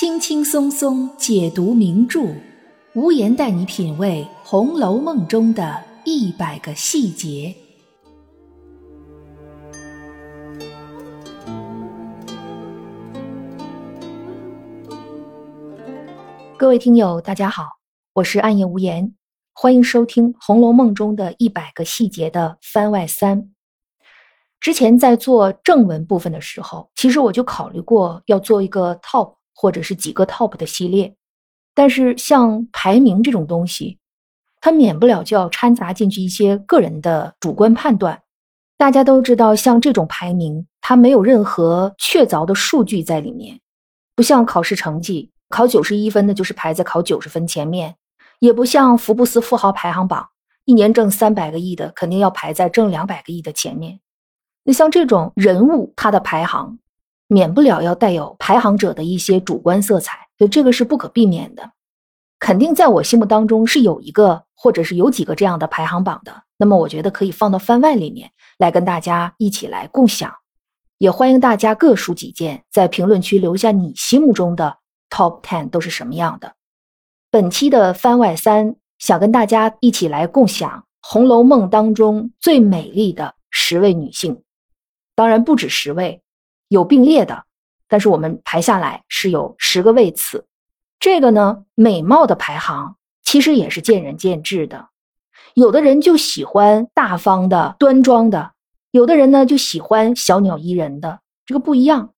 轻轻松松解读名著，无言带你品味《红楼梦》中的一百个细节。各位听友，大家好，我是暗夜无言，欢迎收听《红楼梦》中的一百个细节的番外三。之前在做正文部分的时候，其实我就考虑过要做一个 top 或者是几个 top 的系列，但是像排名这种东西，它免不了就要掺杂进去一些个人的主观判断。大家都知道，像这种排名，它没有任何确凿的数据在里面，不像考试成绩，考九十一分的就是排在考九十分前面，也不像福布斯富豪排行榜，一年挣三百个亿的肯定要排在挣两百个亿的前面。那像这种人物，他的排行免不了要带有排行者的一些主观色彩，所以这个是不可避免的。肯定在我心目当中是有一个，或者是有几个这样的排行榜的。那么我觉得可以放到番外里面来跟大家一起来共享，也欢迎大家各抒己见，在评论区留下你心目中的 top ten 都是什么样的。本期的番外三，想跟大家一起来共享《红楼梦》当中最美丽的十位女性。当然不止十位，有并列的，但是我们排下来是有十个位次。这个呢，美貌的排行其实也是见仁见智的。有的人就喜欢大方的、端庄的，有的人呢就喜欢小鸟依人的，这个不一样。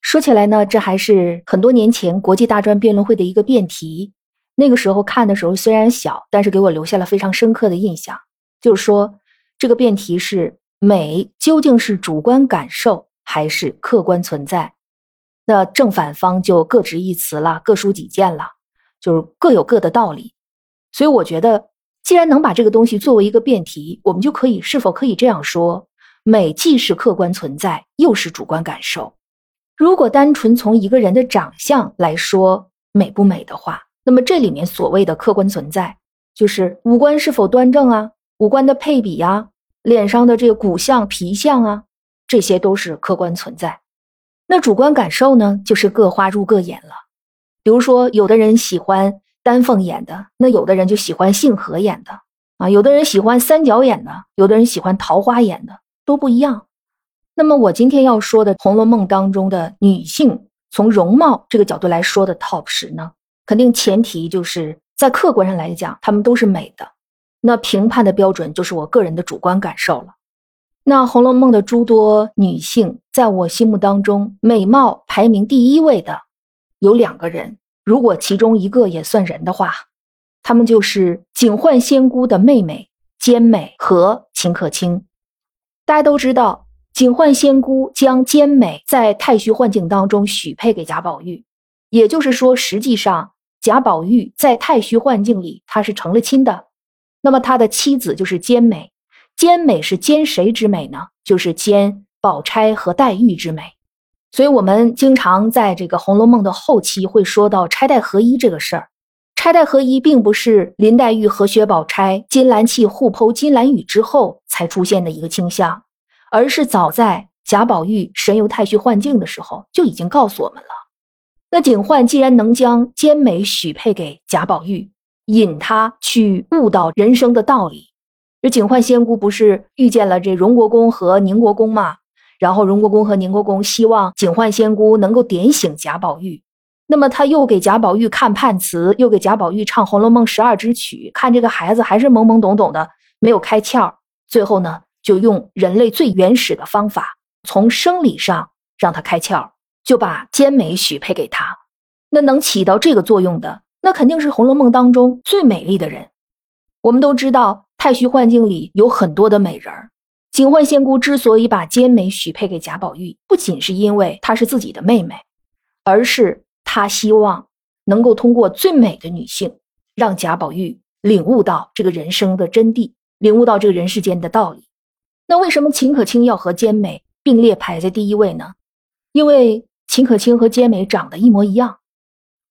说起来呢，这还是很多年前国际大专辩论会的一个辩题。那个时候看的时候虽然小，但是给我留下了非常深刻的印象。就是说，这个辩题是。美究竟是主观感受还是客观存在？那正反方就各执一词了，各抒己见了，就是各有各的道理。所以我觉得，既然能把这个东西作为一个辩题，我们就可以是否可以这样说：美既是客观存在，又是主观感受。如果单纯从一个人的长相来说美不美的话，那么这里面所谓的客观存在，就是五官是否端正啊，五官的配比呀。脸上的这个骨相、皮相啊，这些都是客观存在。那主观感受呢，就是各花入各眼了。比如说，有的人喜欢丹凤眼的，那有的人就喜欢杏核眼的啊；有的人喜欢三角眼的，有的人喜欢桃花眼的，都不一样。那么我今天要说的《红楼梦》当中的女性，从容貌这个角度来说的 top 十呢，肯定前提就是在客观上来讲，她们都是美的。那评判的标准就是我个人的主观感受了。那《红楼梦》的诸多女性，在我心目当中，美貌排名第一位的有两个人。如果其中一个也算人的话，她们就是警幻仙姑的妹妹兼美和秦可卿。大家都知道，警幻仙姑将兼美在太虚幻境当中许配给贾宝玉，也就是说，实际上贾宝玉在太虚幻境里他是成了亲的。那么他的妻子就是兼美，兼美是兼谁之美呢？就是兼宝钗和黛玉之美。所以，我们经常在这个《红楼梦》的后期会说到钗黛合一这个事儿。钗黛合一并不是林黛玉和薛宝钗金兰契互剖金兰语之后才出现的一个倾向，而是早在贾宝玉神游太虚幻境的时候就已经告诉我们了。那警幻既然能将兼美许配给贾宝玉。引他去悟到人生的道理。这警幻仙姑不是遇见了这荣国公和宁国公吗？然后荣国公和宁国公希望警幻仙姑能够点醒贾宝玉。那么他又给贾宝玉看判词，又给贾宝玉唱《红楼梦》十二支曲，看这个孩子还是懵懵懂懂的，没有开窍。最后呢，就用人类最原始的方法，从生理上让他开窍，就把兼美许配给他。那能起到这个作用的。那肯定是《红楼梦》当中最美丽的人。我们都知道，太虚幻境里有很多的美人儿。警幻仙姑之所以把兼美许配给贾宝玉，不仅是因为她是自己的妹妹，而是她希望能够通过最美的女性，让贾宝玉领悟到这个人生的真谛，领悟到这个人世间的道理。那为什么秦可卿要和兼美并列排在第一位呢？因为秦可卿和兼美长得一模一样。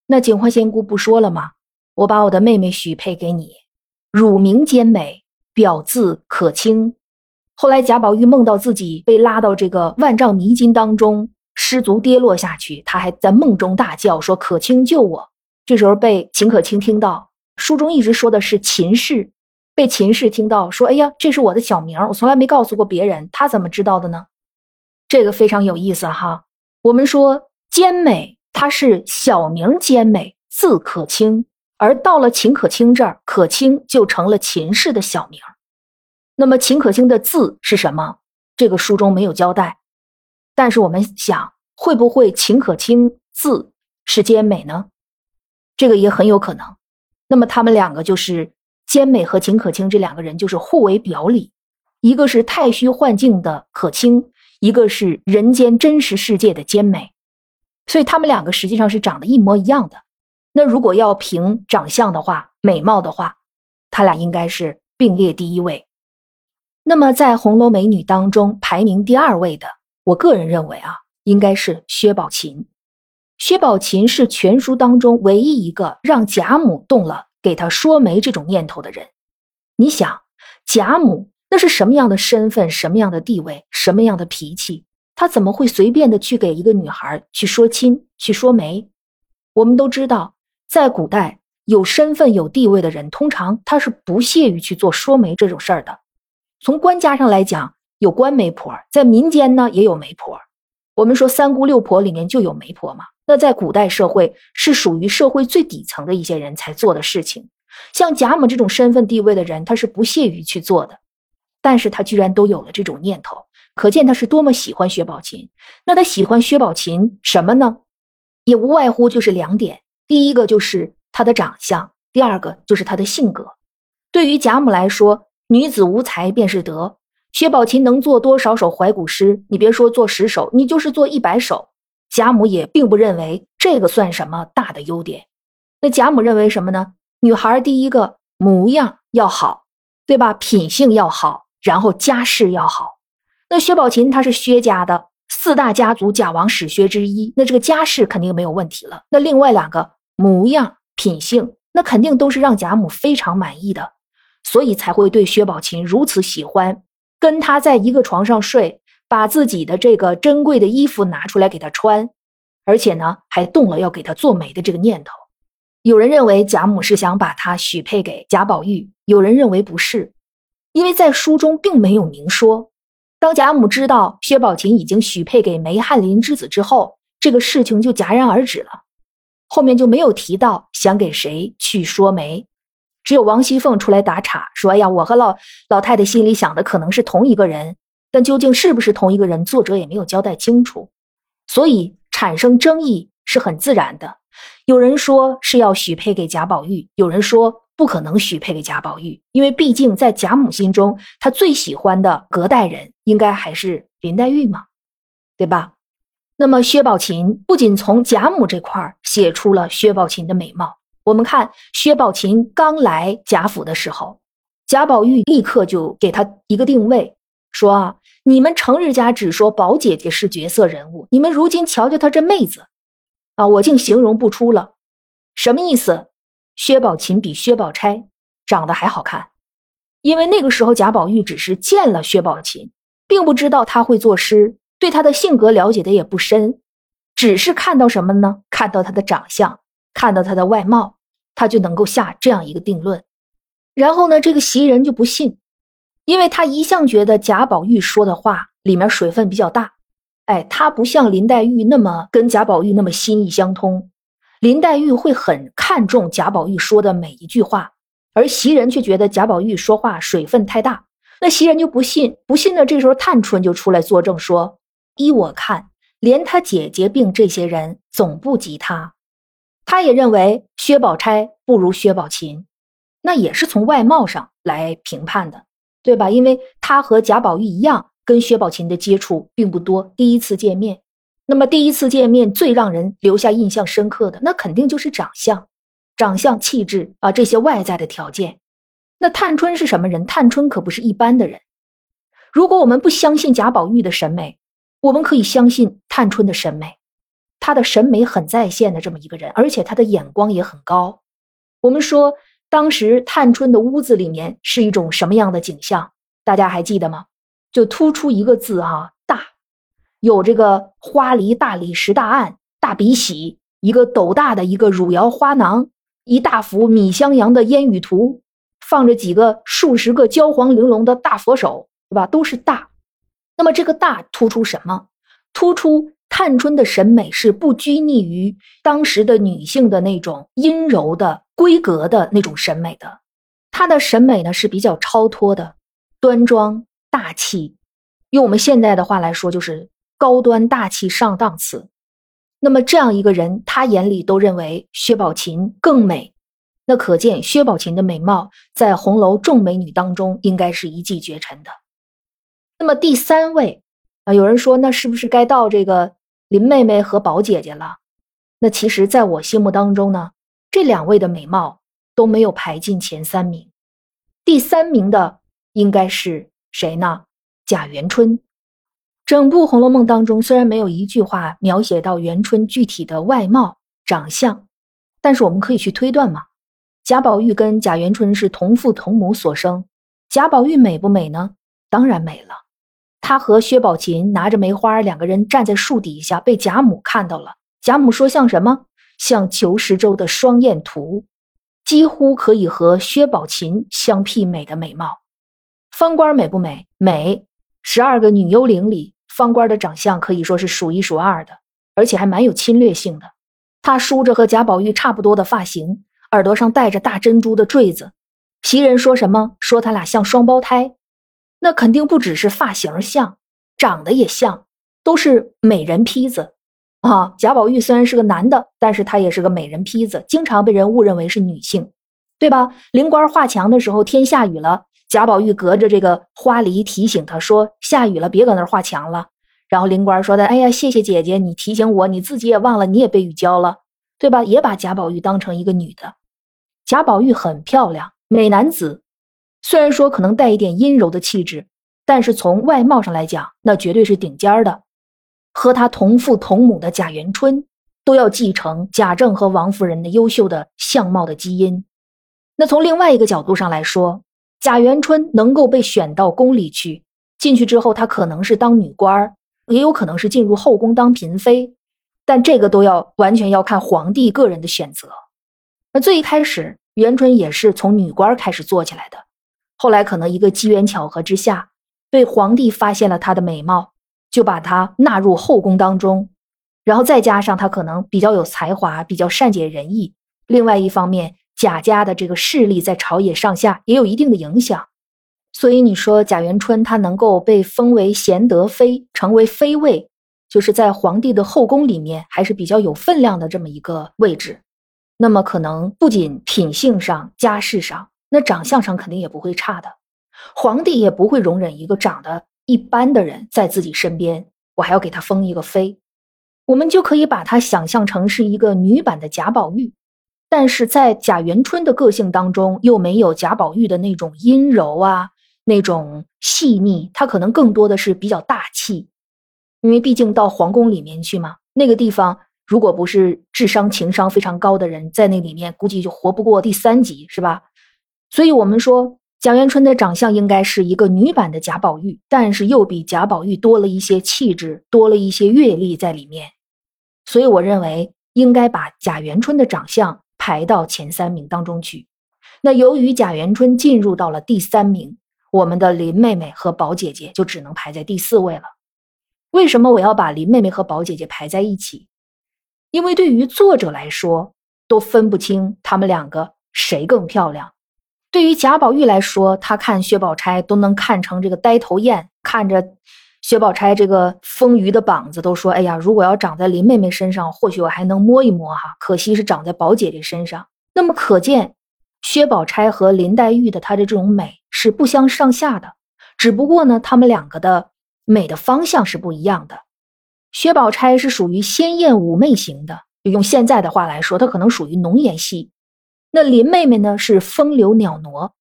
那警幻仙姑不说了吗？我把我的妹妹许配给你，乳名兼美，表字可卿。后来贾宝玉梦到自己被拉到这个万丈迷津当中，失足跌落下去，他还在梦中大叫说：“可卿救我！”这时候被秦可卿听到，书中一直说的是秦氏，被秦氏听到说：“哎呀，这是我的小名，我从来没告诉过别人，他怎么知道的呢？”这个非常有意思哈。我们说兼美，它是小名兼美，字可卿，而到了秦可卿这儿，可卿就成了秦氏的小名。那么秦可卿的字是什么？这个书中没有交代。但是我们想，会不会秦可卿字是兼美呢？这个也很有可能。那么他们两个就是兼美和秦可卿这两个人就是互为表里，一个是太虚幻境的可卿，一个是人间真实世界的兼美，所以他们两个实际上是长得一模一样的。那如果要凭长相的话，美貌的话，他俩应该是并列第一位。那么在红楼美女当中排名第二位的。我个人认为啊，应该是薛宝琴。薛宝琴是全书当中唯一一个让贾母动了给他说媒这种念头的人。你想，贾母那是什么样的身份、什么样的地位、什么样的脾气？她怎么会随便的去给一个女孩去说亲、去说媒？我们都知道，在古代有身份、有地位的人，通常他是不屑于去做说媒这种事儿的。从官家上来讲。有官媒婆，在民间呢也有媒婆。我们说三姑六婆里面就有媒婆嘛。那在古代社会是属于社会最底层的一些人才做的事情。像贾母这种身份地位的人，他是不屑于去做的。但是他居然都有了这种念头，可见他是多么喜欢薛宝琴。那他喜欢薛宝琴什么呢？也无外乎就是两点：第一个就是她的长相，第二个就是她的性格。对于贾母来说，女子无才便是德。薛宝琴能做多少首怀古诗？你别说做十首，你就是做一百首，贾母也并不认为这个算什么大的优点。那贾母认为什么呢？女孩第一个模样要好，对吧？品性要好，然后家世要好。那薛宝琴她是薛家的四大家族贾王史薛之一，那这个家世肯定没有问题了。那另外两个模样、品性，那肯定都是让贾母非常满意的，所以才会对薛宝琴如此喜欢。跟他在一个床上睡，把自己的这个珍贵的衣服拿出来给他穿，而且呢，还动了要给他做媒的这个念头。有人认为贾母是想把他许配给贾宝玉，有人认为不是，因为在书中并没有明说。当贾母知道薛宝琴已经许配给梅翰林之子之后，这个事情就戛然而止了，后面就没有提到想给谁去说媒。只有王熙凤出来打岔，说：“哎呀，我和老老太太心里想的可能是同一个人，但究竟是不是同一个人，作者也没有交代清楚，所以产生争议是很自然的。有人说是要许配给贾宝玉，有人说不可能许配给贾宝玉，因为毕竟在贾母心中，她最喜欢的隔代人应该还是林黛玉嘛，对吧？那么薛宝琴不仅从贾母这块写出了薛宝琴的美貌。”我们看薛宝琴刚来贾府的时候，贾宝玉立刻就给她一个定位，说啊，你们成日家只说宝姐姐是绝色人物，你们如今瞧瞧她这妹子，啊，我竟形容不出了，什么意思？薛宝琴比薛宝钗长得还好看，因为那个时候贾宝玉只是见了薛宝琴，并不知道她会作诗，对她的性格了解的也不深，只是看到什么呢？看到她的长相。看到他的外貌，他就能够下这样一个定论。然后呢，这个袭人就不信，因为他一向觉得贾宝玉说的话里面水分比较大。哎，他不像林黛玉那么跟贾宝玉那么心意相通。林黛玉会很看重贾宝玉说的每一句话，而袭人却觉得贾宝玉说话水分太大。那袭人就不信，不信呢，这时候探春就出来作证说：“依我看，连他姐姐病这些人总不及他。”他也认为薛宝钗不如薛宝琴，那也是从外貌上来评判的，对吧？因为他和贾宝玉一样，跟薛宝琴的接触并不多，第一次见面。那么第一次见面最让人留下印象深刻的，那肯定就是长相、长相、气质啊这些外在的条件。那探春是什么人？探春可不是一般的人。如果我们不相信贾宝玉的审美，我们可以相信探春的审美。他的审美很在线的这么一个人，而且他的眼光也很高。我们说，当时探春的屋子里面是一种什么样的景象？大家还记得吗？就突出一个字哈，有这个花梨、大理石大案、大鼻洗，一个斗大的一个汝窑花囊，一大幅米襄阳的烟雨图，放着几个数十个焦黄玲珑的大佛手，对吧？都是大。那么这个大突出什么？突出探春的审美是不拘泥于当时的女性的那种阴柔的闺阁的那种审美的，她的审美呢是比较超脱的，端庄大气。用我们现在的话来说，就是高端大气上档次。那么这样一个人，他眼里都认为薛宝琴更美，那可见薛宝琴的美貌在红楼众美女当中应该是一骑绝尘的。那么第三位啊，有人说那是不是该到这个林妹妹和宝姐姐了？那其实在我心目当中呢，这两位的美貌都没有排进前三名，第三名的应该是谁呢？贾元春，整部《红楼梦》当中虽然没有一句话描写到元春具体的外貌长相，但是我们可以去推断嘛。贾宝玉跟贾元春是同父同母所生，贾宝玉美不美呢？当然美了。他和薛宝琴拿着梅花，两个人站在树底下，被贾母看到了。贾母说：“像什么？像裘十洲的双燕图，几乎可以和薛宝琴相媲美的美貌。芳官美不美？美。”十二个女幽灵里，方官的长相可以说是数一数二的，而且还蛮有侵略性的。她梳着和贾宝玉差不多的发型，耳朵上戴着大珍珠的坠子。袭人说什么？说他俩像双胞胎。那肯定不只是发型像，长得也像，都是美人坯子啊。贾宝玉虽然是个男的，但是他也是个美人坯子，经常被人误认为是女性，对吧？灵官画墙的时候，天下雨了。贾宝玉隔着这个花梨提醒他说：“下雨了，别搁那儿画墙了。”然后灵官说的：“哎呀，谢谢姐姐，你提醒我，你自己也忘了，你也被雨浇了，对吧？也把贾宝玉当成一个女的。贾宝玉很漂亮，美男子，虽然说可能带一点阴柔的气质，但是从外貌上来讲，那绝对是顶尖的。和他同父同母的贾元春，都要继承贾政和王夫人的优秀的相貌的基因。那从另外一个角度上来说，贾元春能够被选到宫里去，进去之后，她可能是当女官儿也有可能是进入后宫当嫔妃，但这个都要完全要看皇帝个人的选择。那最一开始，元春也是从女官开始做起来的，后来可能一个机缘巧合之下，被皇帝发现了她的美貌，就把她纳入后宫当中，然后再加上她可能比较有才华，比较善解人意，另外一方面。贾家的这个势力在朝野上下也有一定的影响，所以你说贾元春她能够被封为贤德妃，成为妃位，就是在皇帝的后宫里面还是比较有分量的这么一个位置。那么可能不仅品性上、家世上，那长相上肯定也不会差的。皇帝也不会容忍一个长得一般的人在自己身边，我还要给他封一个妃。我们就可以把他想象成是一个女版的贾宝玉。但是在贾元春的个性当中，又没有贾宝玉的那种阴柔啊，那种细腻，他可能更多的是比较大气，因为毕竟到皇宫里面去嘛，那个地方如果不是智商情商非常高的人在那里面，估计就活不过第三集，是吧？所以我们说贾元春的长相应该是一个女版的贾宝玉，但是又比贾宝玉多了一些气质，多了一些阅历在里面，所以我认为应该把贾元春的长相。排到前三名当中去。那由于贾元春进入到了第三名，我们的林妹妹和宝姐姐就只能排在第四位了。为什么我要把林妹妹和宝姐姐排在一起？因为对于作者来说，都分不清他们两个谁更漂亮。对于贾宝玉来说，他看薛宝钗都能看成这个呆头雁，看着。薛宝钗这个丰腴的膀子都说：“哎呀，如果要长在林妹妹身上，或许我还能摸一摸哈。可惜是长在宝姐姐身上。那么可见，薛宝钗和林黛玉的她的这种美是不相上下的。只不过呢，她们两个的美的方向是不一样的。薛宝钗是属于鲜艳妩媚型的，用现在的话来说，她可能属于浓颜系。那林妹妹呢，是风流袅娜。”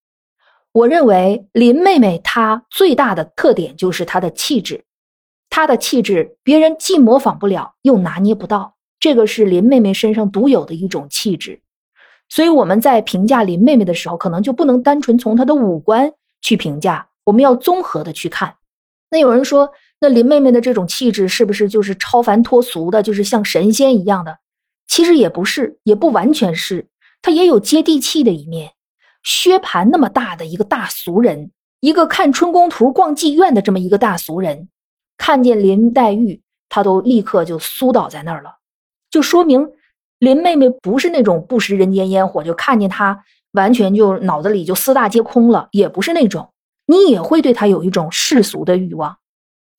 我认为林妹妹她最大的特点就是她的气质，她的气质别人既模仿不了，又拿捏不到，这个是林妹妹身上独有的一种气质。所以我们在评价林妹妹的时候，可能就不能单纯从她的五官去评价，我们要综合的去看。那有人说那林妹妹的这种气质是不是就是超凡脱俗的，就是像神仙一样的？其实也不是，也不完全是，她也有接地气的一面。薛蟠那么大的一个大俗人，一个看春宫图、逛妓院的这么一个大俗人，看见林黛玉，他都立刻就酥倒在那儿了，就说明林妹妹不是那种不食人间烟火，就看见她完全就脑子里就四大皆空了，也不是那种，你也会对她有一种世俗的欲望。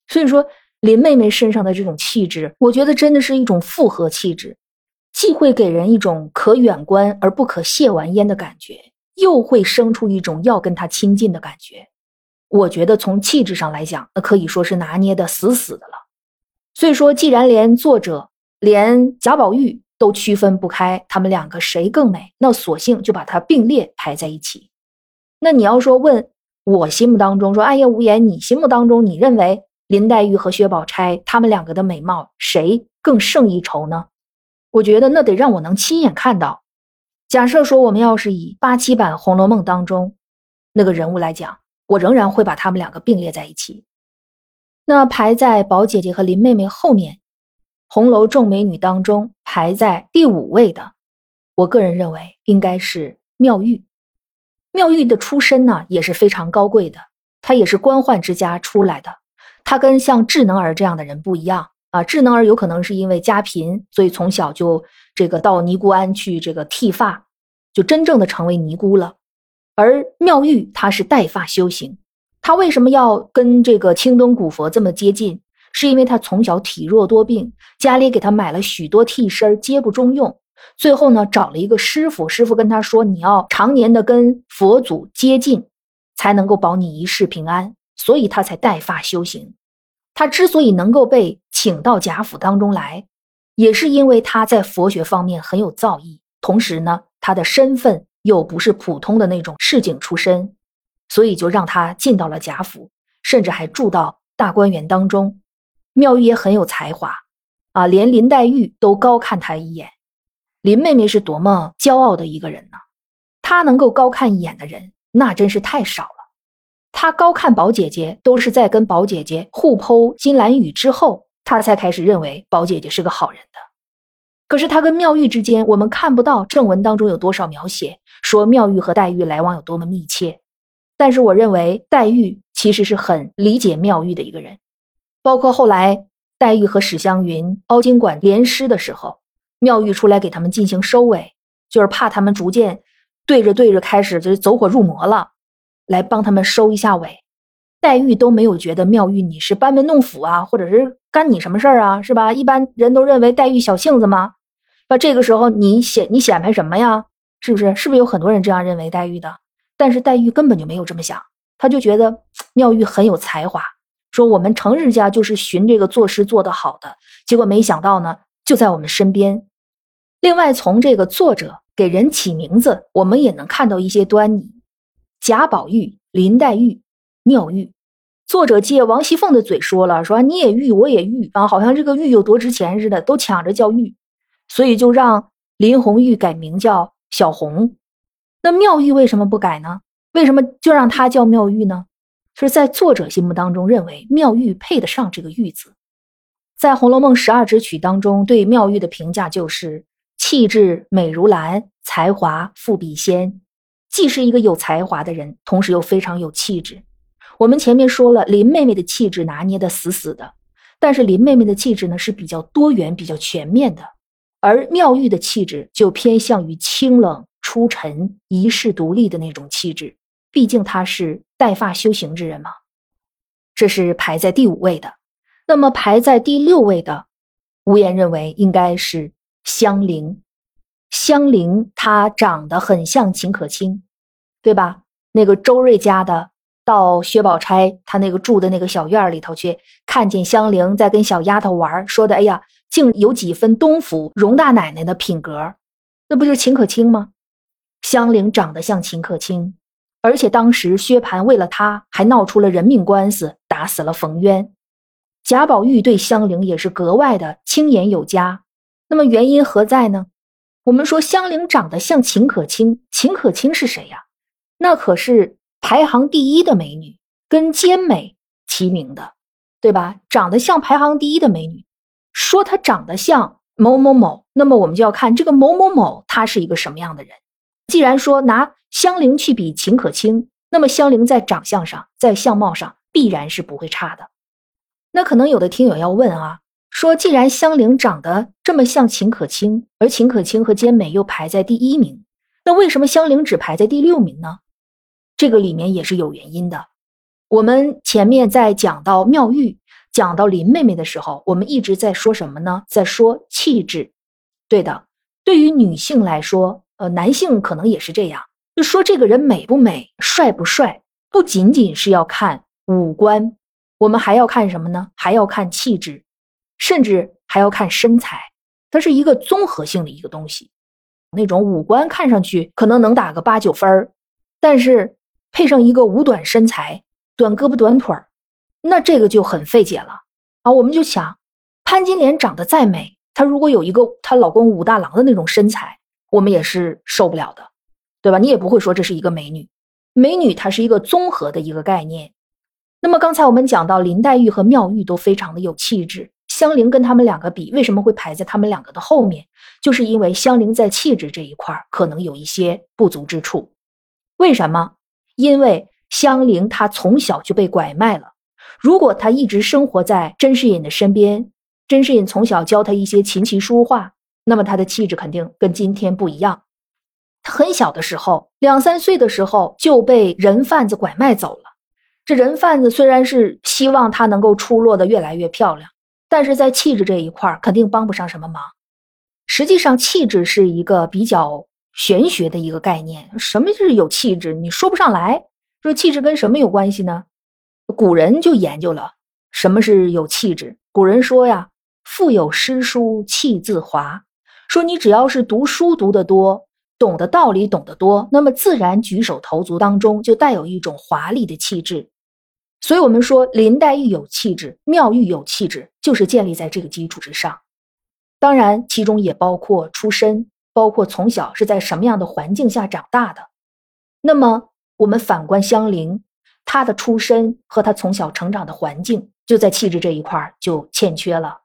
所以说，林妹妹身上的这种气质，我觉得真的是一种复合气质，既会给人一种可远观而不可亵玩焉的感觉，又会生出一种要跟她亲近的感觉。我觉得从气质上来讲，那可以说是拿捏的死死的了。所以说，既然连作者连贾宝玉都区分不开他们两个谁更美，那索性就把它并列排在一起。那你要说问我心目当中，说暗夜无言，你心目当中你认为？林黛玉和薛宝钗，他们两个的美貌谁更胜一筹呢？我觉得那得让我能亲眼看到。假设说我们要是以八七版《红楼梦》当中那个人物来讲，我仍然会把他们两个并列在一起。那排在宝姐姐和林妹妹后面，红楼众美女当中排在第五位的，我个人认为应该是妙玉。妙玉的出身呢也是非常高贵的，她也是官宦之家出来的。她跟像智能儿这样的人不一样啊，智能儿有可能是因为家贫，所以从小就这个到尼姑庵去这个剃发，就真正的成为尼姑了。而妙玉她是带发修行，她为什么要跟这个青灯古佛这么接近？是因为她从小体弱多病，家里给她买了许多替身，皆不中用。最后呢，找了一个师傅，师傅跟他说：“你要常年的跟佛祖接近，才能够保你一世平安。”所以他才带发修行。他之所以能够被请到贾府当中来，也是因为他在佛学方面很有造诣，同时呢，他的身份又不是普通的那种市井出身，所以就让他进到了贾府，甚至还住到大观园当中。妙玉也很有才华啊，连林黛玉都高看他一眼。林妹妹是多么骄傲的一个人呢？她能够高看一眼的人，那真是太少了。她高看宝姐姐，都是在跟宝姐姐互剖金兰语之后，他才开始认为宝姐姐是个好人的。可是他跟妙玉之间，我们看不到正文当中有多少描写，说妙玉和黛玉来往有多么密切。但是我认为黛玉其实是很理解妙玉的一个人，包括后来黛玉和史湘云凹晶馆联诗的时候，妙玉出来给他们进行收尾，就是怕他们逐渐对着对着开始就是走火入魔了。来帮他们收一下尾，黛玉都没有觉得妙玉你是班门弄斧啊，或者是干你什么事儿啊，是吧？一般人都认为黛玉小性子吗？那这个时候你显你显摆什么呀？是不是？是不是有很多人这样认为黛玉的？但是黛玉根本就没有这么想，她就觉得妙玉很有才华，说我们程日家就是寻这个作诗做得好的，结果没想到呢，就在我们身边。另外，从这个作者给人起名字，我们也能看到一些端倪。贾宝玉、林黛玉、妙玉，作者借王熙凤的嘴说了：“说你也玉，我也玉啊，好像这个玉有多值钱似的，都抢着叫玉，所以就让林红玉改名叫小红。那妙玉为什么不改呢？为什么就让她叫妙玉呢？是在作者心目当中认为妙玉配得上这个玉字。在《红楼梦》十二支曲当中，对妙玉的评价就是气质美如兰，才华富比仙。”既是一个有才华的人，同时又非常有气质。我们前面说了，林妹妹的气质拿捏的死死的，但是林妹妹的气质呢是比较多元、比较全面的，而妙玉的气质就偏向于清冷出尘、一世独立的那种气质。毕竟她是带发修行之人嘛。这是排在第五位的。那么排在第六位的，无言认为应该是香菱。香菱她长得很像秦可卿，对吧？那个周瑞家的到薛宝钗她那个住的那个小院里头去，看见香菱在跟小丫头玩，说的哎呀，竟有几分东府荣大奶奶的品格，那不就是秦可卿吗？香菱长得像秦可卿，而且当时薛蟠为了她还闹出了人命官司，打死了冯渊。贾宝玉对香菱也是格外的清言有加，那么原因何在呢？我们说香菱长得像秦可卿，秦可卿是谁呀？那可是排行第一的美女，跟兼美齐名的。对吧？长得像排行第一的美女，说她长得像某某某，那么我们就要看这个某某某他是一个什么样的人。既然说拿香菱去比秦可卿，那么香菱在长相上，在相貌上必然是不会差的。那可能有的听友要问啊，说既然香菱长得这么像秦可卿，而秦可卿和兼美又排在第一名，那为什么香菱只排在第六名呢？这个里面也是有原因的。我们前面在讲到妙玉、讲到林妹妹的时候，我们一直在说什么呢？在说气质。对的，对于女性来说，呃，男性可能也是这样，就说这个人美不美、帅不帅，不仅仅是要看五官。我们还要看什么呢？还要看气质，甚至还要看身材。它是一个综合性的一个东西。那种五官看上去可能能打个八九分儿，但是配上一个五短身材、短胳膊短腿儿，那这个就很费解了啊！我们就想，潘金莲长得再美，她如果有一个她老公武大郎的那种身材，我们也是受不了的，对吧？你也不会说这是一个美女。美女它是一个综合的一个概念。那么刚才我们讲到林黛玉和妙玉都非常的有气质，香菱跟他们两个比，为什么会排在他们两个的后面？就是因为香菱在气质这一块可能有一些不足之处。为什么？因为香菱她从小就被拐卖了。如果她一直生活在甄士隐的身边，甄士隐从小教她一些琴棋书画，那么她的气质肯定跟今天不一样。她很小的时候，两三岁的时候就被人贩子拐卖走了。这人贩子虽然是希望她能够出落的越来越漂亮，但是在气质这一块肯定帮不上什么忙。实际上，气质是一个比较玄学的一个概念。什么是有气质？你说不上来。说气质跟什么有关系呢？古人就研究了什么是有气质。古人说呀：“腹有诗书气自华。”说你只要是读书读得多。懂的道理懂得多，那么自然举手投足当中就带有一种华丽的气质。所以，我们说林黛玉有气质，妙玉有气质，就是建立在这个基础之上。当然，其中也包括出身，包括从小是在什么样的环境下长大的。那么，我们反观香菱，她的出身和她从小成长的环境，就在气质这一块就欠缺了。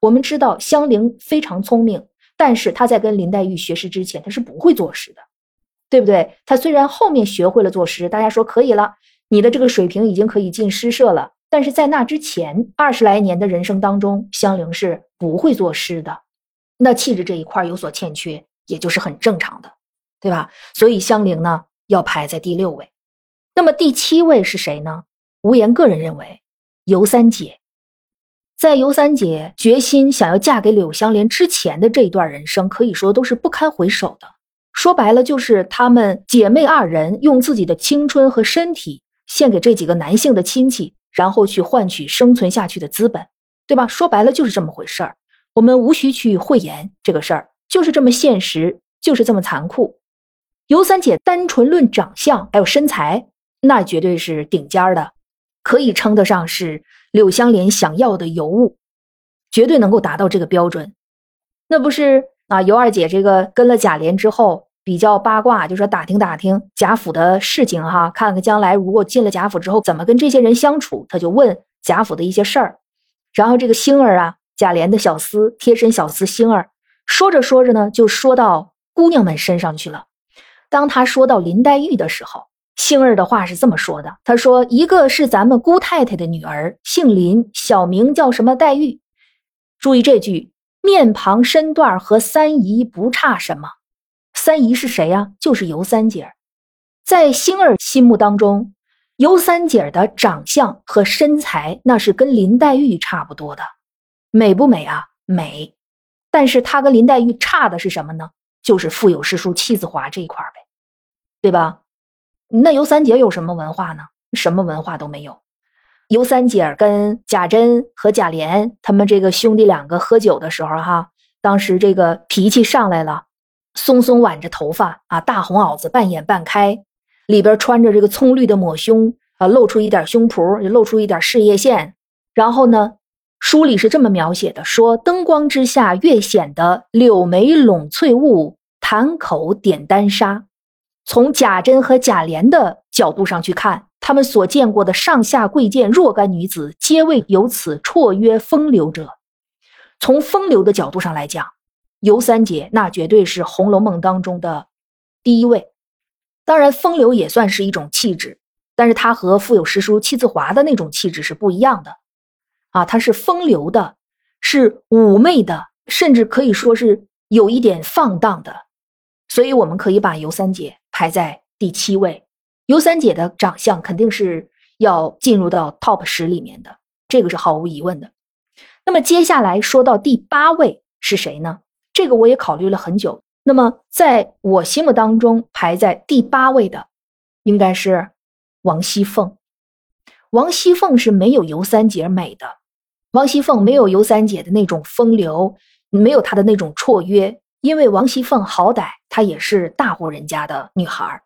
我们知道香菱非常聪明。但是她在跟林黛玉学诗之前，她是不会作诗的，对不对？她虽然后面学会了作诗，大家说可以了，你的这个水平已经可以进诗社了。但是在那之前二十来年的人生当中，香菱是不会作诗的，那气质这一块有所欠缺，也就是很正常的，对吧？所以香菱呢要排在第六位。那么第七位是谁呢？无言个人认为，尤三姐。在尤三姐决心想要嫁给柳湘莲之前的这一段人生，可以说都是不堪回首的。说白了，就是她们姐妹二人用自己的青春和身体献给这几个男性的亲戚，然后去换取生存下去的资本，对吧？说白了就是这么回事儿。我们无需去讳言这个事儿，就是这么现实，就是这么残酷。尤三姐单纯论长相还有身材，那绝对是顶尖的，可以称得上是。柳湘莲想要的尤物，绝对能够达到这个标准。那不是啊？尤二姐这个跟了贾琏之后，比较八卦，就说打听打听贾府的事情哈，看看将来如果进了贾府之后怎么跟这些人相处。他就问贾府的一些事儿。然后这个星儿啊，贾琏的小厮、贴身小厮星儿，说着说着呢，就说到姑娘们身上去了。当他说到林黛玉的时候。星儿的话是这么说的：“他说，一个是咱们姑太太的女儿，姓林，小名叫什么黛玉。注意这句，面庞身段和三姨不差什么。三姨是谁呀？就是尤三姐。在星儿心目当中，尤三姐的长相和身材那是跟林黛玉差不多的，美不美啊？美。但是她跟林黛玉差的是什么呢？就是腹有诗书气自华这一块呗，对吧？”那尤三姐有什么文化呢？什么文化都没有。尤三姐跟贾珍和贾琏他们这个兄弟两个喝酒的时候，哈，当时这个脾气上来了，松松挽着头发啊，大红袄子半掩半开，里边穿着这个葱绿的抹胸啊，露出一点胸脯，露出一点事业线。然后呢，书里是这么描写的：说灯光之下越显得柳眉拢翠雾，潭口点丹砂。从贾珍和贾琏的角度上去看，他们所见过的上下贵贱若干女子，皆为有此绰约风流者。从风流的角度上来讲，尤三姐那绝对是《红楼梦》当中的第一位。当然，风流也算是一种气质，但是她和腹有诗书气自华的那种气质是不一样的。啊，她是风流的，是妩媚的，甚至可以说是有一点放荡的。所以，我们可以把尤三姐排在第七位。尤三姐的长相肯定是要进入到 top 十里面的，这个是毫无疑问的。那么接下来说到第八位是谁呢？这个我也考虑了很久。那么在我心目当中排在第八位的，应该是王熙凤。王熙凤是没有尤三姐美的，王熙凤没有尤三姐的那种风流，没有她的那种绰约。因为王熙凤好歹她也是大户人家的女孩儿。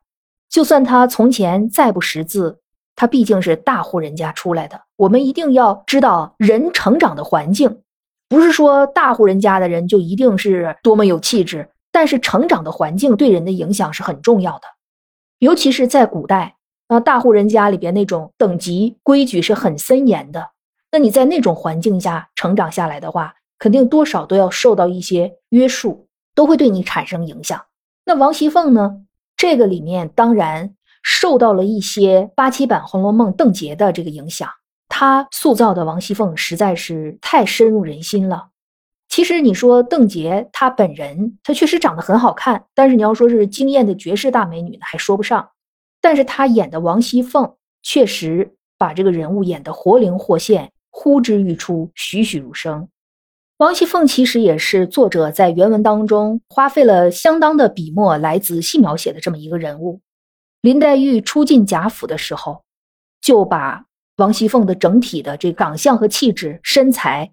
就算她从前再不识字，她毕竟是大户人家出来的。我们一定要知道人成长的环境，不是说大户人家的人就一定是多么有气质，但是成长的环境对人的影响是很重要的。尤其是在古代啊，大户人家里边那种等级规矩是很森严的。那你在那种环境下成长下来的话，肯定多少都要受到一些约束，都会对你产生影响。那王熙凤呢？这个里面当然受到了一些八七版《红楼梦》邓婕的这个影响，她塑造的王熙凤实在是太深入人心了。其实你说邓婕她本人，她确实长得很好看，但是你要说是惊艳的绝世大美女呢，还说不上。但是她演的王熙凤确实把这个人物演得活灵活现，呼之欲出，栩栩如生。王熙凤其实也是作者在原文当中花费了相当的笔墨来仔细描写的这么一个人物。林黛玉初进贾府的时候，就把王熙凤的整体的这长相和气质、身材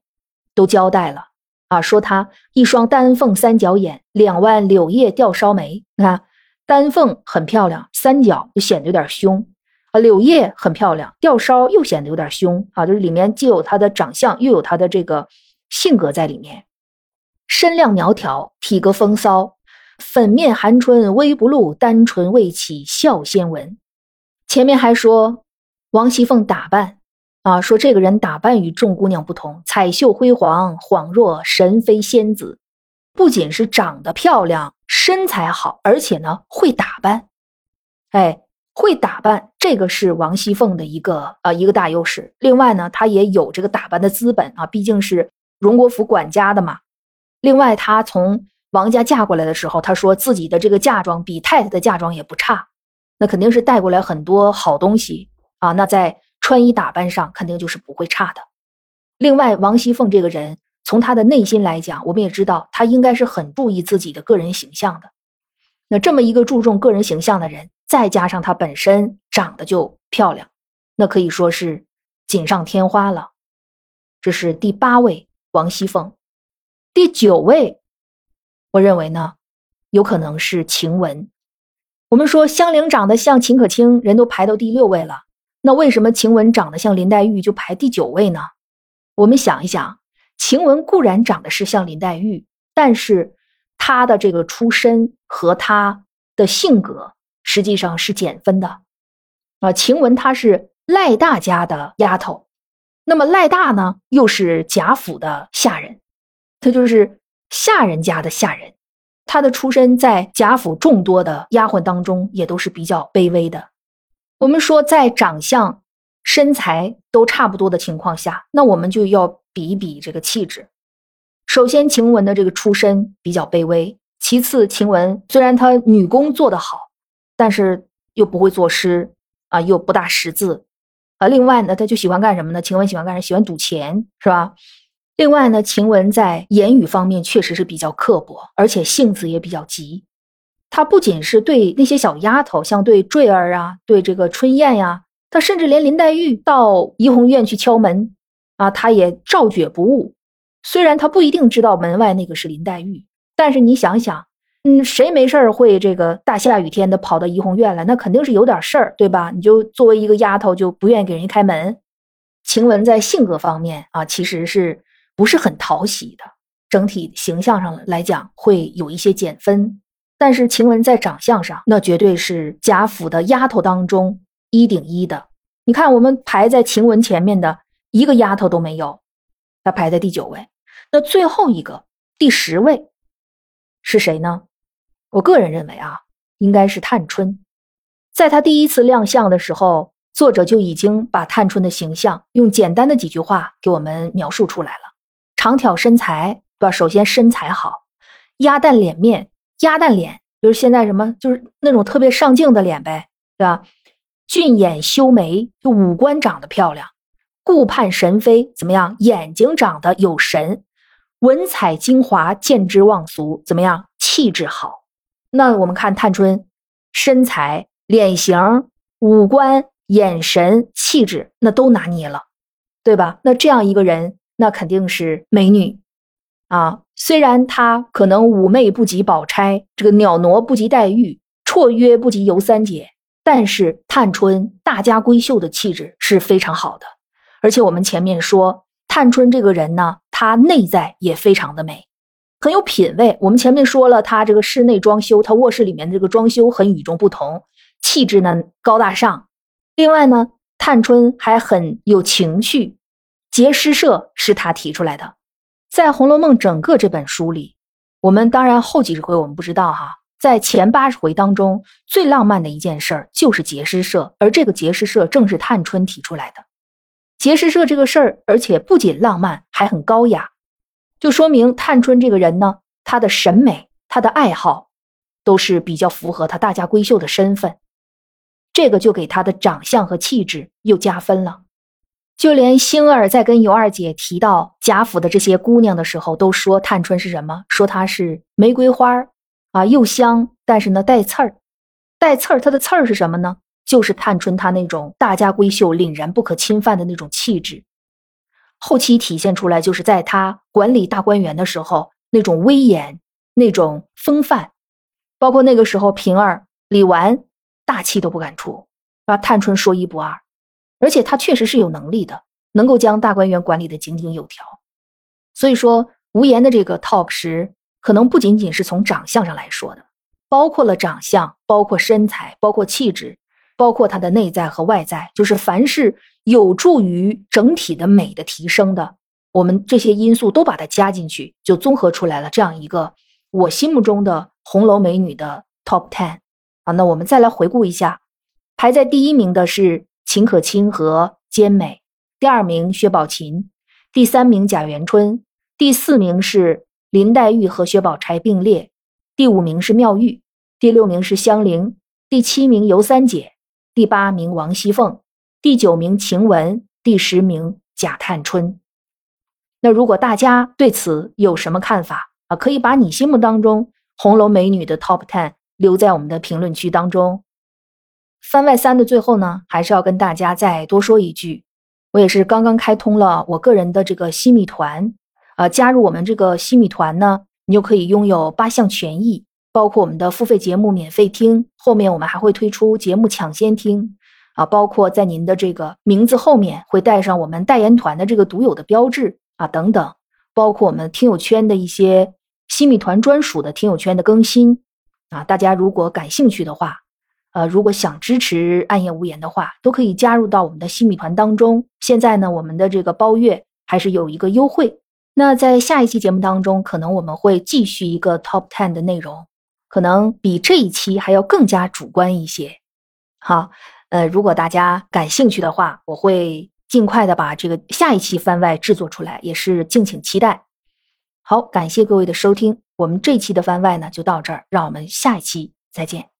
都交代了啊，说她一双丹凤三角眼，两弯柳叶吊梢眉。你看，丹凤很漂亮，三角就显得有点凶啊；柳叶很漂亮，吊梢又显得有点凶啊。就是里面既有她的长相，又有她的这个。性格在里面，身量苗条，体格风骚，粉面含春微不露，单唇未启笑先闻。前面还说王熙凤打扮啊，说这个人打扮与众姑娘不同，彩绣辉煌，恍若神妃仙子。不仅是长得漂亮，身材好，而且呢会打扮。哎，会打扮，这个是王熙凤的一个呃一个大优势。另外呢，她也有这个打扮的资本啊，毕竟是。荣国府管家的嘛，另外她从王家嫁过来的时候，她说自己的这个嫁妆比太太的嫁妆也不差，那肯定是带过来很多好东西啊。那在穿衣打扮上肯定就是不会差的。另外，王熙凤这个人，从她的内心来讲，我们也知道她应该是很注意自己的个人形象的。那这么一个注重个人形象的人，再加上她本身长得就漂亮，那可以说是锦上添花了。这是第八位。王熙凤，第九位，我认为呢，有可能是晴雯。我们说香菱长得像秦可卿，人都排到第六位了，那为什么晴雯长得像林黛玉就排第九位呢？我们想一想，晴雯固然长得是像林黛玉，但是她的这个出身和她的性格实际上是减分的啊。晴雯她是赖大家的丫头。那么赖大呢，又是贾府的下人，他就是下人家的下人，他的出身在贾府众多的丫鬟当中也都是比较卑微的。我们说，在长相、身材都差不多的情况下，那我们就要比一比这个气质。首先，晴雯的这个出身比较卑微；其次，晴雯虽然她女工做得好，但是又不会作诗啊，又不大识字。啊，另外呢，他就喜欢干什么呢？晴雯喜欢干什么？喜欢赌钱，是吧？另外呢，晴雯在言语方面确实是比较刻薄，而且性子也比较急。她不仅是对那些小丫头，像对坠儿啊，对这个春燕呀，她甚至连林黛玉到怡红院去敲门啊，她也照绝不误。虽然她不一定知道门外那个是林黛玉，但是你想想。嗯，谁没事儿会这个大下雨天的跑到怡红院来？那肯定是有点事儿，对吧？你就作为一个丫头，就不愿意给人家开门。晴雯在性格方面啊，其实是不是很讨喜的？整体形象上来讲，会有一些减分。但是晴雯在长相上，那绝对是贾府的丫头当中一顶一的。你看我们排在晴雯前面的一个丫头都没有，她排在第九位。那最后一个第十位是谁呢？我个人认为啊，应该是探春。在她第一次亮相的时候，作者就已经把探春的形象用简单的几句话给我们描述出来了：长挑身材，对吧？首先身材好，鸭蛋脸面，鸭蛋脸就是现在什么，就是那种特别上镜的脸呗，对吧？俊眼修眉，就五官长得漂亮；顾盼神飞，怎么样？眼睛长得有神。文采精华，见之忘俗，怎么样？气质好。那我们看探春，身材、脸型、五官、眼神、气质，那都拿捏了，对吧？那这样一个人，那肯定是美女啊。虽然她可能妩媚不及宝钗，这个袅娜不及黛玉，绰约不及尤三姐，但是探春大家闺秀的气质是非常好的。而且我们前面说，探春这个人呢。她内在也非常的美，很有品位。我们前面说了，他这个室内装修，他卧室里面的这个装修很与众不同，气质呢高大上。另外呢，探春还很有情趣，结诗社是他提出来的。在《红楼梦》整个这本书里，我们当然后几十回我们不知道哈，在前八十回当中，最浪漫的一件事儿就是结诗社，而这个结诗社正是探春提出来的。结诗社这个事儿，而且不仅浪漫，还很高雅，就说明探春这个人呢，她的审美、她的爱好，都是比较符合她大家闺秀的身份，这个就给她的长相和气质又加分了。就连星儿在跟尤二姐提到贾府的这些姑娘的时候，都说探春是什么？说她是玫瑰花啊，又香，但是呢带刺儿，带刺儿，它的刺儿是什么呢？就是探春她那种大家闺秀、凛然不可侵犯的那种气质，后期体现出来，就是在他管理大观园的时候那种威严、那种风范，包括那个时候平儿、李纨大气都不敢出，啊，探春说一不二，而且他确实是有能力的，能够将大观园管理的井井有条。所以说，无言的这个 top 十，可能不仅仅是从长相上来说的，包括了长相，包括身材，包括气质。包括他的内在和外在，就是凡是有助于整体的美的提升的，我们这些因素都把它加进去，就综合出来了这样一个我心目中的红楼美女的 top ten 啊。那我们再来回顾一下，排在第一名的是秦可卿和兼美，第二名薛宝琴，第三名贾元春，第四名是林黛玉和薛宝钗并列，第五名是妙玉，第六名是香菱，第七名尤三姐。第八名王熙凤，第九名晴雯，第十名贾探春。那如果大家对此有什么看法啊？可以把你心目当中红楼美女的 top ten 留在我们的评论区当中。番外三的最后呢，还是要跟大家再多说一句，我也是刚刚开通了我个人的这个西米团，啊，加入我们这个西米团呢，你就可以拥有八项权益。包括我们的付费节目免费听，后面我们还会推出节目抢先听，啊，包括在您的这个名字后面会带上我们代言团的这个独有的标志啊，等等，包括我们听友圈的一些新米团专属的听友圈的更新啊，大家如果感兴趣的话，呃，如果想支持暗夜无言的话，都可以加入到我们的新米团当中。现在呢，我们的这个包月还是有一个优惠。那在下一期节目当中，可能我们会继续一个 top ten 的内容。可能比这一期还要更加主观一些，好，呃，如果大家感兴趣的话，我会尽快的把这个下一期番外制作出来，也是敬请期待。好，感谢各位的收听，我们这期的番外呢就到这儿，让我们下一期再见。